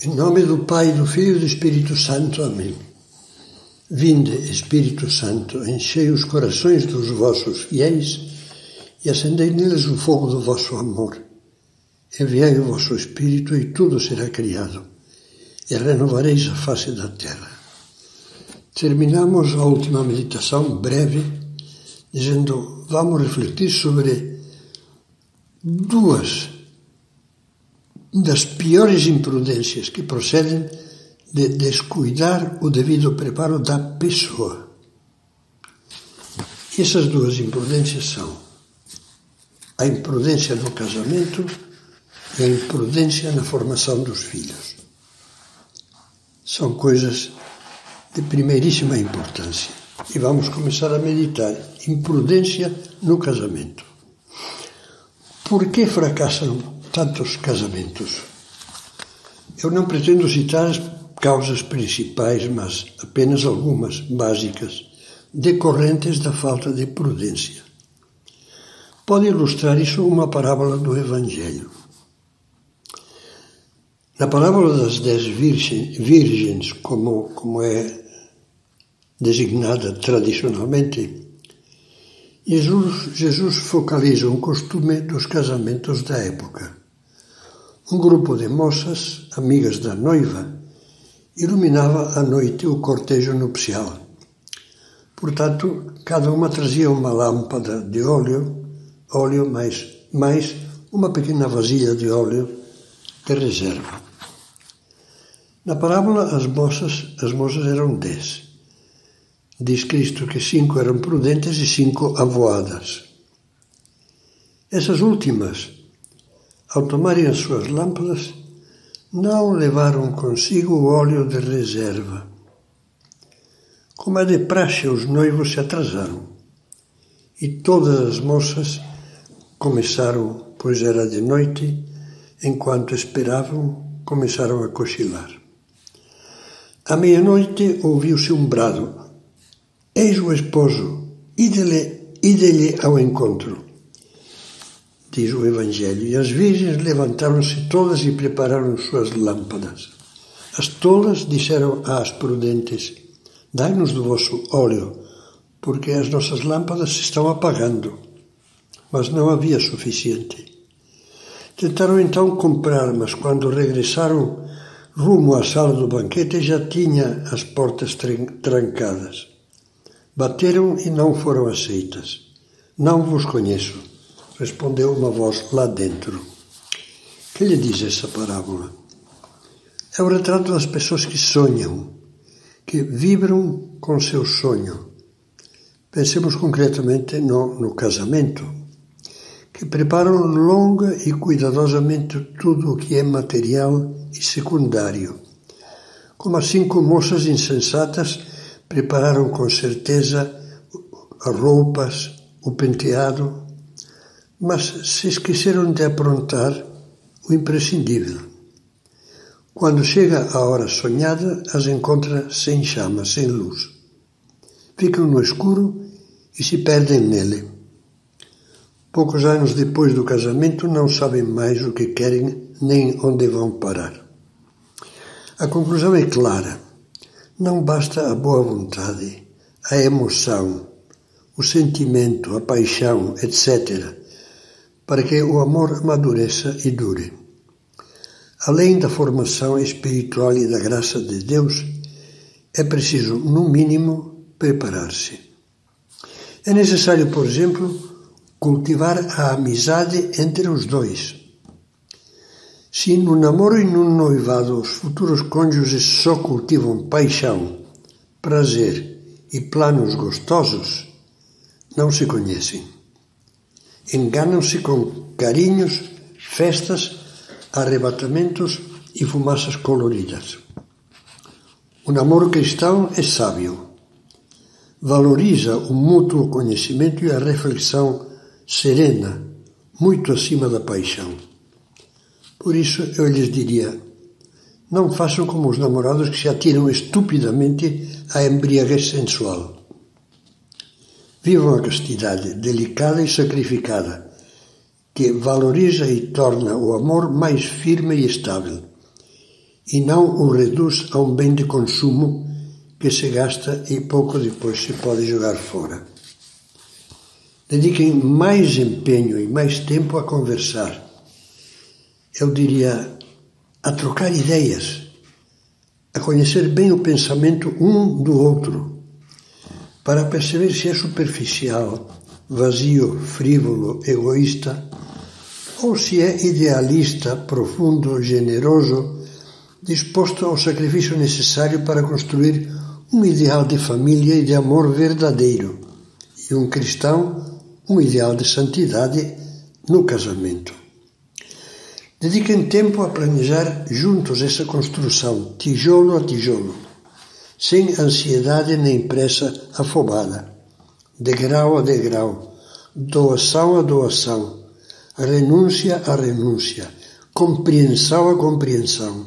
Em nome do Pai, do Filho e do Espírito Santo. Amém. Vinde, Espírito Santo, enchei os corações dos vossos fiéis e acendei neles o fogo do vosso amor. Enviai o vosso Espírito e tudo será criado, e renovareis a face da terra. Terminamos a última meditação breve dizendo: vamos refletir sobre duas das piores imprudências que procedem de descuidar o devido preparo da pessoa. Essas duas imprudências são a imprudência no casamento e a imprudência na formação dos filhos. São coisas de primeiríssima importância. E vamos começar a meditar. Imprudência no casamento. Por que fracassam tantos casamentos. Eu não pretendo citar as causas principais, mas apenas algumas básicas, decorrentes da falta de prudência. Pode ilustrar isso uma parábola do Evangelho. Na parábola das dez virgens, como, como é designada tradicionalmente, Jesus, Jesus focaliza um costume dos casamentos da época. Um grupo de moças, amigas da noiva, iluminava à noite o cortejo nupcial. Portanto, cada uma trazia uma lâmpada de óleo, óleo mais, mais uma pequena vasilha de óleo de reserva. Na parábola, as moças, as moças eram dez. Diz Cristo que cinco eram prudentes e cinco avoadas. Essas últimas ao tomarem as suas lâmpadas, não levaram consigo o óleo de reserva. Como é de praxe, os noivos se atrasaram. E todas as moças começaram, pois era de noite, enquanto esperavam, começaram a cochilar. À meia-noite ouviu-se um brado: Eis o esposo, ide-lhe ao encontro diz o Evangelho. E as virgens levantaram-se todas e prepararam suas lâmpadas. As tolas disseram às prudentes: Dai-nos do vosso óleo, porque as nossas lâmpadas se estão apagando. Mas não havia suficiente. Tentaram então comprar, mas quando regressaram rumo à sala do banquete já tinha as portas trancadas. Bateram e não foram aceitas. Não vos conheço respondeu uma voz lá dentro. Que lhe diz essa parábola? É o retrato das pessoas que sonham, que vibram com seu sonho. Pensemos concretamente no, no casamento, que preparam longa e cuidadosamente tudo o que é material e secundário. Como as cinco moças insensatas prepararam com certeza as roupas, o penteado, mas se esqueceram de aprontar o imprescindível. Quando chega a hora sonhada, as encontra sem chama, sem luz. Ficam no escuro e se perdem nele. Poucos anos depois do casamento, não sabem mais o que querem nem onde vão parar. A conclusão é clara. Não basta a boa vontade, a emoção, o sentimento, a paixão, etc para que o amor amadureça e dure. Além da formação espiritual e da graça de Deus, é preciso, no mínimo, preparar-se. É necessário, por exemplo, cultivar a amizade entre os dois. Se no namoro e no noivado os futuros cônjuges só cultivam paixão, prazer e planos gostosos, não se conhecem enganam-se com carinhos, festas, arrebatamentos e fumaças coloridas. O namoro cristão é sábio. Valoriza o mútuo conhecimento e a reflexão serena, muito acima da paixão. Por isso eu lhes diria: não façam como os namorados que se atiram estupidamente à embriaguez sensual. Vivam a castidade delicada e sacrificada, que valoriza e torna o amor mais firme e estável. e não o reduz a um bem de consumo que se gasta e pouco depois se pode jogar fora. Dediquem mais empenho e mais tempo a conversar. Eu diria a trocar ideias, a conhecer bem o pensamento um do outro, para perceber se é superficial, vazio, frívolo, egoísta, ou se é idealista, profundo, generoso, disposto ao sacrifício necessário para construir um ideal de família e de amor verdadeiro, e um cristão, um ideal de santidade no casamento. Dediquem tempo a planejar juntos essa construção, tijolo a tijolo, sem ansiedade nem pressa afobada, degrau a degrau, doação a doação, renúncia a renúncia, compreensão a compreensão,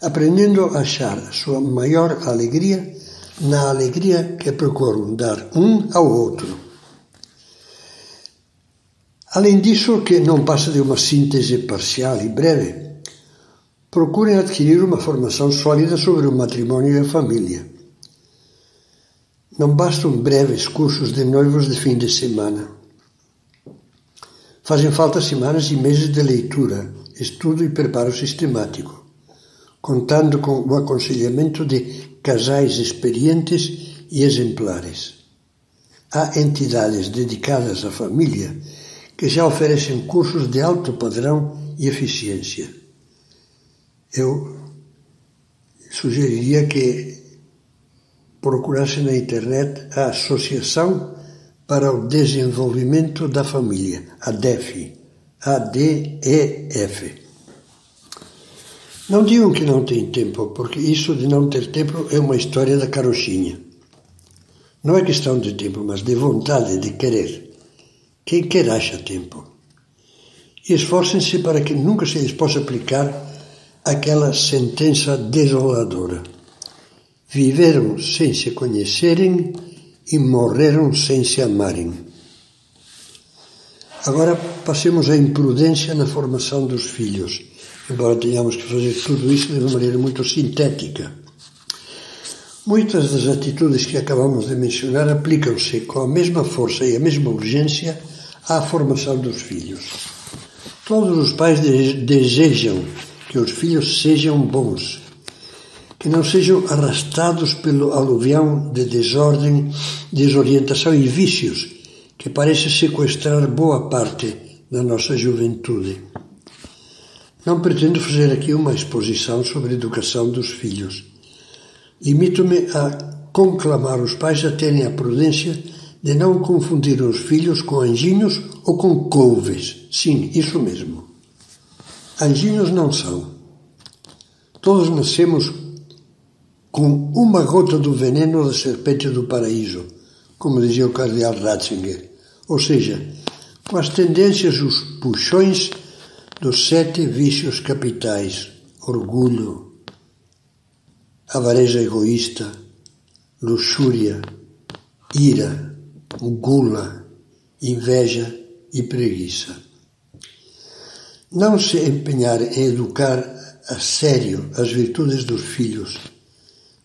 aprendendo a achar sua maior alegria na alegria que procuram dar um ao outro. Além disso, que não passa de uma síntese parcial e breve, procurem adquirir uma formação sólida sobre o matrimônio e a família. Não bastam breves cursos de noivos de fim de semana. Fazem falta semanas e meses de leitura, estudo e preparo sistemático, contando com o aconselhamento de casais experientes e exemplares. Há entidades dedicadas à família que já oferecem cursos de alto padrão e eficiência. Eu sugeriria que procurasse na internet a Associação para o Desenvolvimento da Família, a DEF, ADEF. Não digam que não tem tempo, porque isso de não ter tempo é uma história da carochinha. Não é questão de tempo, mas de vontade, de querer. Quem quer acha tempo. E esforcem-se para que nunca se lhes possa aplicar aquela sentença desoladora. Viveram sem se conhecerem e morreram sem se amarem. Agora passemos à imprudência na formação dos filhos, embora tenhamos que fazer tudo isso de uma maneira muito sintética. Muitas das atitudes que acabamos de mencionar aplicam-se com a mesma força e a mesma urgência à formação dos filhos. Todos os pais desejam que os filhos sejam bons, que não sejam arrastados pelo aluvião de desordem, desorientação e vícios que parece sequestrar boa parte da nossa juventude. Não pretendo fazer aqui uma exposição sobre a educação dos filhos. Limito-me a conclamar os pais a terem a prudência de não confundir os filhos com anjinhos ou com couves. Sim, isso mesmo. Anjinhos não são. Todos nascemos com uma gota do veneno da serpente do paraíso, como dizia o cardeal Ratzinger, ou seja, com as tendências, os puxões dos sete vícios capitais: orgulho, avareza egoísta, luxúria, ira, gula, inveja e preguiça. Não se empenhar em educar a sério as virtudes dos filhos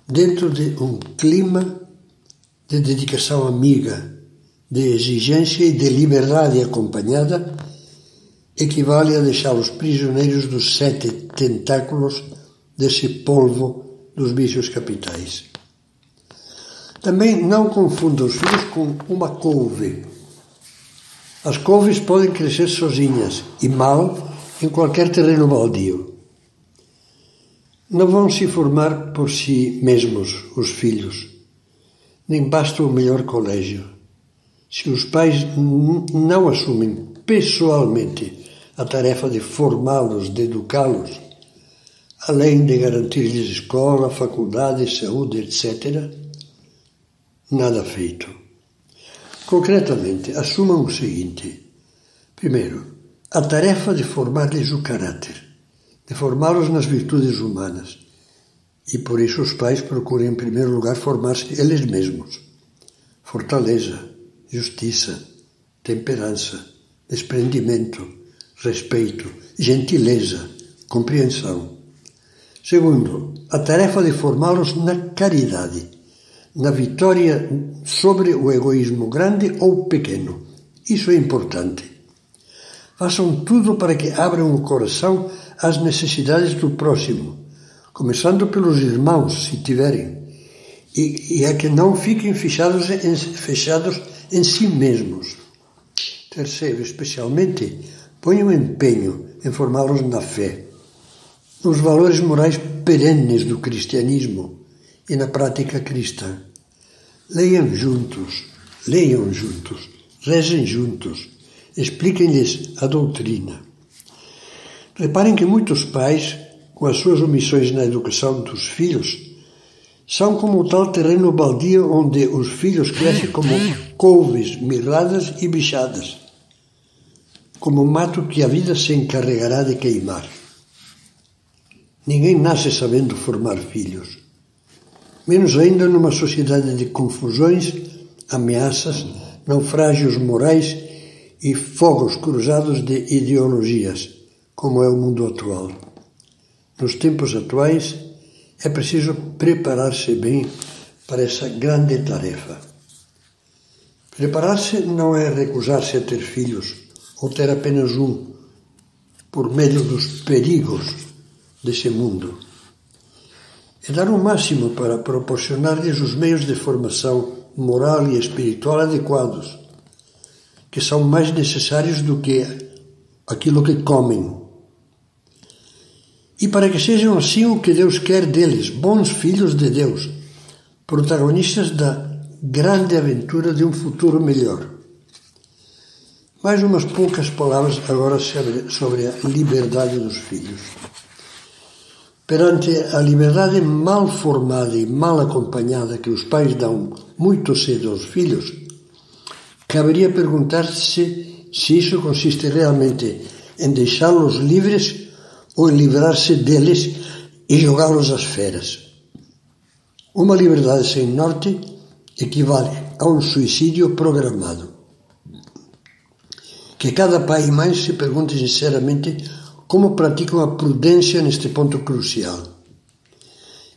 dentro de um clima de dedicação amiga, de exigência e de liberdade acompanhada, equivale a deixá-los prisioneiros dos sete tentáculos desse polvo dos vícios capitais. Também não confunda os filhos com uma couve. As couves podem crescer sozinhas e mal em qualquer terreno baldio não vão se formar por si mesmos os filhos, nem basta o melhor colégio. Se os pais não assumem pessoalmente a tarefa de formá-los, de educá-los, além de garantir-lhes escola, faculdade, saúde, etc., nada feito. Concretamente, assumam o seguinte: primeiro, a tarefa de formar-lhes o caráter de formá-los nas virtudes humanas. E por isso os pais procuram, em primeiro lugar, formar-se eles mesmos. Fortaleza, justiça, temperança, desprendimento, respeito, gentileza, compreensão. Segundo, a tarefa de formá-los na caridade, na vitória sobre o egoísmo grande ou pequeno. Isso é importante. Façam tudo para que abram o coração às necessidades do próximo, começando pelos irmãos, se tiverem, e, e a que não fiquem fechados em, fechados em si mesmos. Terceiro, especialmente, ponham empenho em formá-los na fé, nos valores morais perenes do cristianismo e na prática cristã. Leiam juntos, leiam juntos, rezem juntos, expliquem-lhes a doutrina. Reparem que muitos pais, com as suas omissões na educação dos filhos, são como o tal terreno baldio onde os filhos crescem como couves, mirradas e bichadas, como mato que a vida se encarregará de queimar. Ninguém nasce sabendo formar filhos, menos ainda numa sociedade de confusões, ameaças, naufrágios morais e fogos cruzados de ideologias, como é o mundo atual. Nos tempos atuais, é preciso preparar-se bem para essa grande tarefa. Preparar-se não é recusar-se a ter filhos ou ter apenas um, por medo dos perigos desse mundo. É dar o máximo para proporcionar-lhes os meios de formação moral e espiritual adequados, que são mais necessários do que aquilo que comem e para que sejam assim o que Deus quer deles, bons filhos de Deus, protagonistas da grande aventura de um futuro melhor. Mais umas poucas palavras agora sobre a liberdade dos filhos. Perante a liberdade mal formada e mal acompanhada que os pais dão muito cedo aos filhos, caberia perguntar-se se isso consiste realmente em deixá-los livres ou livrar-se deles e jogá-los às feras. Uma liberdade sem norte equivale a um suicídio programado. Que cada pai e mãe se pergunte sinceramente como praticam a prudência neste ponto crucial.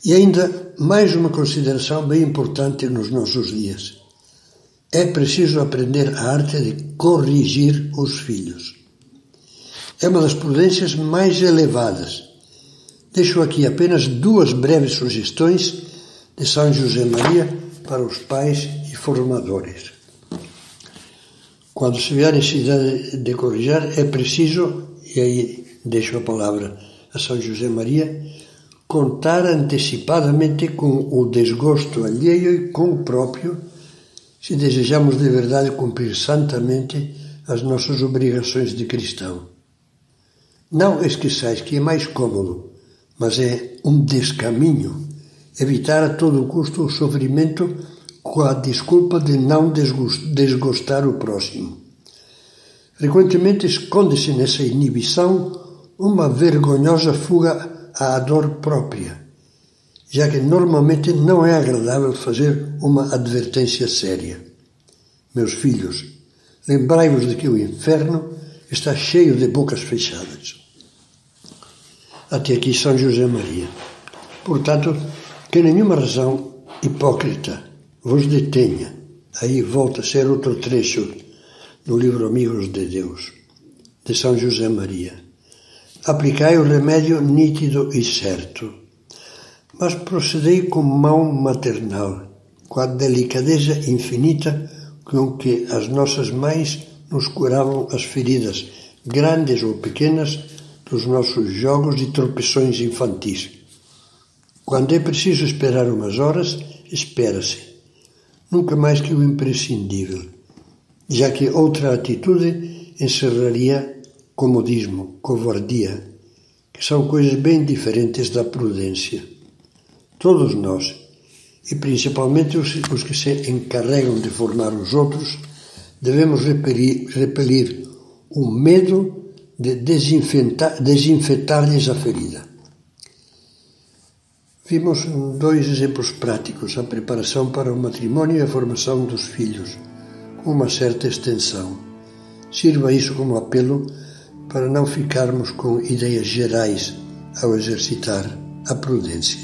E ainda mais uma consideração bem importante nos nossos dias. É preciso aprender a arte de corrigir os filhos é uma das prudências mais elevadas. Deixo aqui apenas duas breves sugestões de São José Maria para os pais e formadores. Quando se vê a necessidade de corrigir, é preciso, e aí deixo a palavra a São José Maria, contar antecipadamente com o desgosto alheio e com o próprio, se desejamos de verdade cumprir santamente as nossas obrigações de cristão. Não esqueçais que é mais cômodo, mas é um descaminho, evitar a todo custo o sofrimento com a desculpa de não desgostar o próximo. Frequentemente esconde-se nessa inibição uma vergonhosa fuga à dor própria, já que normalmente não é agradável fazer uma advertência séria. Meus filhos, lembrai-vos de que o inferno está cheio de bocas fechadas até aqui São José Maria. Portanto, que nenhuma razão hipócrita vos detenha. Aí volta a ser outro trecho do livro Amigos de Deus, de São José Maria. Aplicai o remédio nítido e certo, mas procedei com mão maternal, com a delicadeza infinita com que as nossas mães nos curavam as feridas, grandes ou pequenas, dos nossos jogos e tropeções infantis. Quando é preciso esperar umas horas, espera-se. Nunca mais que o imprescindível, já que outra atitude encerraria comodismo, covardia, que são coisas bem diferentes da prudência. Todos nós, e principalmente os, os que se encarregam de formar os outros, devemos repelir, repelir o medo de desinfetar-lhes a ferida. Vimos dois exemplos práticos: a preparação para o matrimônio e a formação dos filhos, com uma certa extensão. Sirva isso como apelo para não ficarmos com ideias gerais ao exercitar a prudência.